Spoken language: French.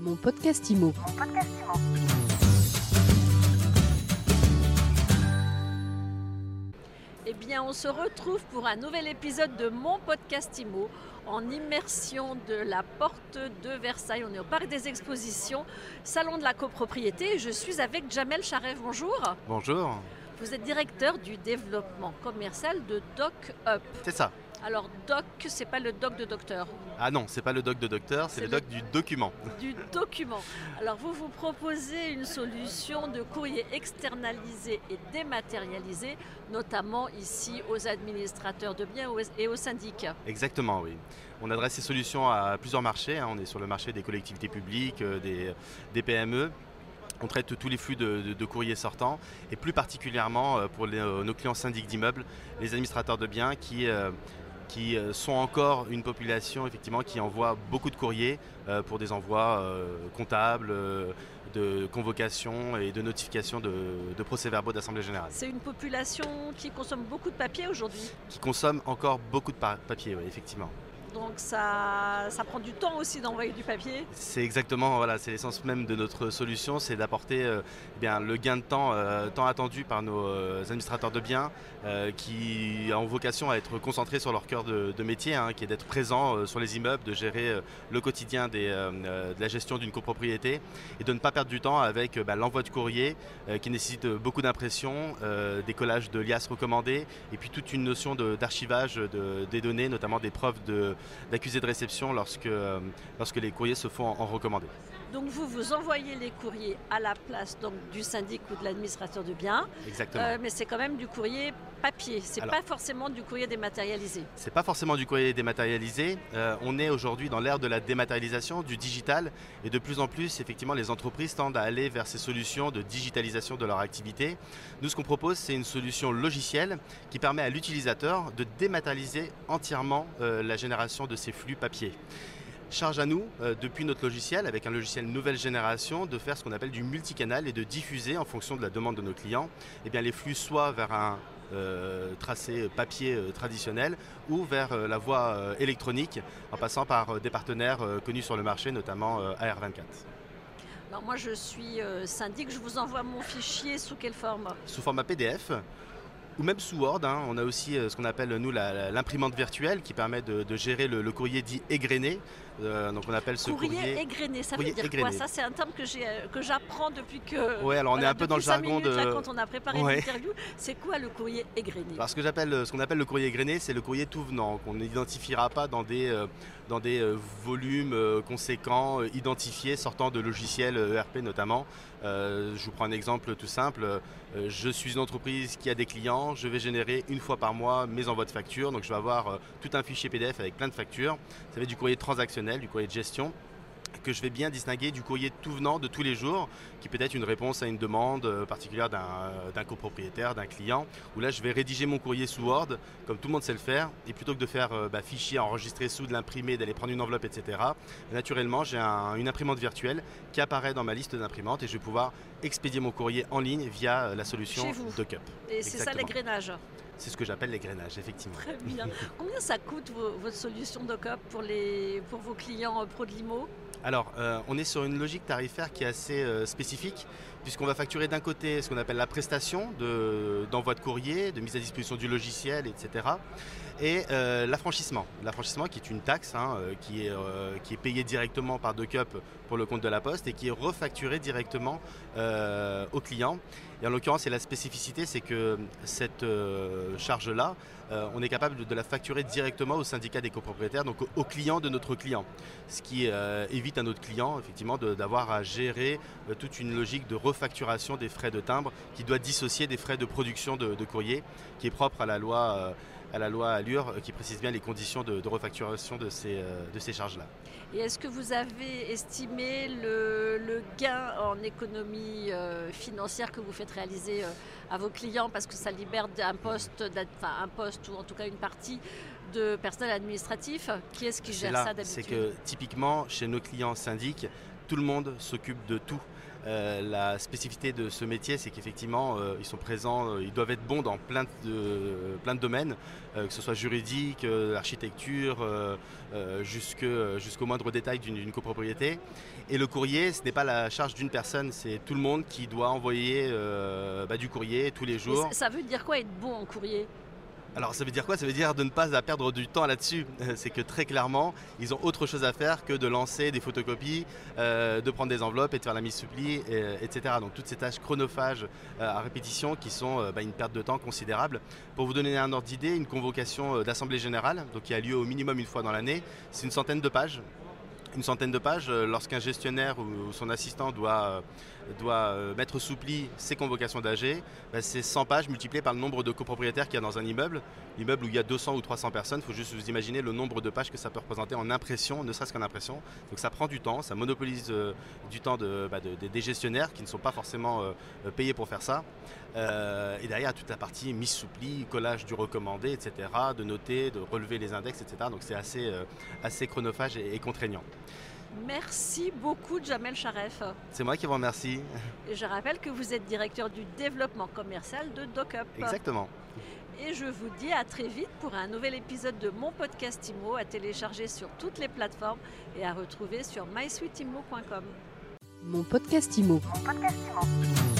Mon podcast IMO. Eh bien, on se retrouve pour un nouvel épisode de mon podcast IMO en immersion de la porte de Versailles. On est au Parc des Expositions, Salon de la copropriété. Je suis avec Jamel Charev. Bonjour. Bonjour, Vous êtes directeur du développement commercial de Doc Up. c'est ça. Alors, Doc, c'est pas le doc de docteur, Ah non, c'est pas le doc de docteur, c'est le le- doc du document. du document. Alors, vous vous proposez une solution de courrier externalisé et dématérialisé, notamment ici aux administrateurs de biens et aux syndics. Exactement, oui. On adresse ces solutions à plusieurs marchés. hein. On est sur le marché des collectivités publiques, euh, des, des PME. On traite tous les flux de, de- de courriers sortants et plus particulièrement euh, pour les- euh, nos clients syndics d'immeubles, les administrateurs de biens qui, euh, qui euh, sont encore une population effectivement qui envoie beaucoup de courriers euh, pour des envois euh, comptables, de convocations et de notifications de, de procès-verbaux d'Assemblée générale. C'est une population qui consomme beaucoup de papier aujourd'hui. qui consomme encore beaucoup de pa- papier, oui, effectivement. Donc ça, ça prend du temps aussi d'envoyer du papier. C'est exactement, voilà, c'est l'essence même de notre solution, c'est d'apporter euh, eh le gain de temps euh, attendu par nos euh, administrateurs de biens euh, qui ont vocation à être concentrés sur leur cœur de, métier, hein, qui est d'être présents euh, sur les immeubles, de gérer le quotidien de la gestion d'une copropriété et de ne pas perdre du temps avec bah, l'envoi de courrier qui nécessite beaucoup d'impression, euh, des collages de liasses recommandées et puis toute une notion d'archivage de, des données, notamment des preuves de- d'accusés de, réception lorsque, euh, lorsque les courriers se font en, en recommandé. Donc vous, vous envoyez les courriers à la place donc, du syndic ou de l'administrateur de biens, Exactement. Euh, mais c'est quand même du courrier papier. C'est pas forcément du courrier dématérialisé. C'est pas forcément du courrier dématérialisé. Euh, on est aujourd'hui dans l'ère de la dématérialisation, du digital, et de plus en plus, effectivement, les entreprises tendent à aller vers ces solutions de digitalisation de leur activité. Nous, ce qu'on propose, c'est une solution logicielle qui permet à l'utilisateur de dématérialiser entièrement euh, la génération de ces flux papier. Charge à nous, euh, depuis notre logiciel, avec un logiciel nouvelle génération, de faire ce qu'on appelle du multicanal et de diffuser en fonction de la demande de nos clients eh bien, les flux soit vers un euh, tracé papier euh, traditionnel ou vers euh, la voie électronique en passant par des partenaires connus sur le marché, notamment euh, AR24. Alors moi je suis syndic, je vous envoie mon fichier sous quelle forme? Sous format PDF ou même sous Word, hein, on a aussi euh, ce qu'on appelle nous l'imprimante virtuelle qui permet de, de gérer le, le courrier dit égrené. Euh, donc on appelle ce Courrier, courrier. égrené, ça courrier veut dire égrené. quoi Ça c'est un terme que euh, j'apprends depuis que. Ouais, alors on est un peu dans le jargon minutes, de. là, quand on a préparé Ouais. l'interview, c'est quoi le courrier égrené? Alors, ce que j'appelle, ce qu'on appelle le courrier égrené, c'est le courrier tout venant, qu'on n'identifiera pas dans des, dans des volumes conséquents, identifiés, sortant de logiciels ERP notamment. Euh, je vous prends un exemple tout simple. Je suis une entreprise qui a des clients, je vais générer une fois par mois mes envois de factures, donc je vais avoir euh, tout un fichier PDF avec plein de factures. Ça va être du courrier transactionnel, du courrier de gestion que je vais bien distinguer du courrier tout venant de tous les jours, qui peut être une réponse à une demande euh, particulière d'un euh, d'un copropriétaire, d'un client, où là je vais rédiger mon courrier sous Word, comme tout le monde sait le faire, et plutôt que de faire euh, bah, fichier, enregistrer sous, de l'imprimer, d'aller prendre une enveloppe, etc., naturellement j'ai un- une imprimante virtuelle qui apparaît dans ma liste d'imprimantes et je vais pouvoir expédier mon courrier en ligne via la solution. DocUp. Et c'est ça exactement. C'est ce que j'appelle l'égrenage, effectivement. Très bien. Combien ça coûte vos- votre solution DocUp pour, les, pour vos clients euh, pro de l'IMO Alors, euh, on est sur une logique tarifaire qui est assez euh, spécifique, puisqu'on va facturer d'un côté ce qu'on appelle la prestation de- d'envoi de, courrier, de mise à disposition du logiciel, etc. Et euh, l'affranchissement. L'affranchissement qui est une taxe hein, qui, est, qui est payée directement par DocUp pour le compte de la Poste et qui est refacturée directement au client. Et en l'occurrence, la spécificité, c'est que cette euh, charge-là, euh, on est capable de la facturer directement au syndicat des copropriétaires, donc au, client de notre client. Ce qui euh, évite à notre client, effectivement, d'avoir à gérer toute une logique de refacturation des frais de timbre qui doit dissocier des frais de production de courrier, qui est propre à la loi. À la loi Allure euh, qui précise bien les conditions de, de refacturation de ces, euh, de ces charges-là. Et est-ce que vous avez estimé le, le gain en économie euh, financière que vous faites réaliser euh, à vos clients? Parce que ça libère un poste, enfin, un poste ou en tout cas une partie de personnel administratif Qui est-ce qui C'est gère là, ça c'est d'habitude? que typiquement chez nos clients syndics, tout le monde s'occupe de tout. Euh, la spécificité de ce métier, c'est qu'effectivement, euh, ils sont présents, euh, ils doivent être bons dans plein de, plein de domaines, que ce soit juridique, architecture, jusqu'au moindre détail d'une copropriété. Et le courrier, ce n'est pas la charge d'une personne, c'est tout le monde qui doit envoyer bah, du courrier tous les jours. ça veut dire quoi être bon en courrier? Alors ça veut dire quoi? Ça veut dire de ne pas perdre du temps là-dessus. C'est que très clairement, ils ont autre chose à faire que de lancer des photocopies, euh, de prendre des enveloppes et de faire la mise suppli, etc. Donc toutes ces tâches chronophages euh, à répétition qui sont euh, bah, une perte de temps considérable. Pour vous donner un ordre d'idée, une convocation d'assemblée générale, qui a lieu au minimum une fois dans l'année, c'est une centaine de pages une centaine de pages. Euh, lorsqu'un gestionnaire ou son assistant doit, euh, doit euh, mettre sous pli ses convocations d'AG, bah, c'est 100 pages multipliées par le nombre de copropriétaires qu'il y a dans un immeuble. L'immeuble où il y a 200 ou 300 personnes, il faut juste vous imaginer le nombre de pages que ça peut représenter en impression, ne serait-ce qu'en impression. Donc ça prend du temps, ça monopolise du temps bah, des gestionnaires qui ne sont pas forcément payés pour faire ça. et derrière, toute la partie mise sous pli, collage du recommandé, etc., de noter, de relever les index, etc. Donc c'est assez chronophage et contraignant. Merci beaucoup, Jamel Charef. C'est moi qui vous remercie. Et je rappelle que vous êtes directeur du développement commercial de DocUp. Exactement. Et je vous dis à très vite pour un nouvel épisode de mon podcast IMO à télécharger sur toutes les plateformes et à retrouver sur mysweetimo.com. Mon podcast IMO. Mon podcast IMO.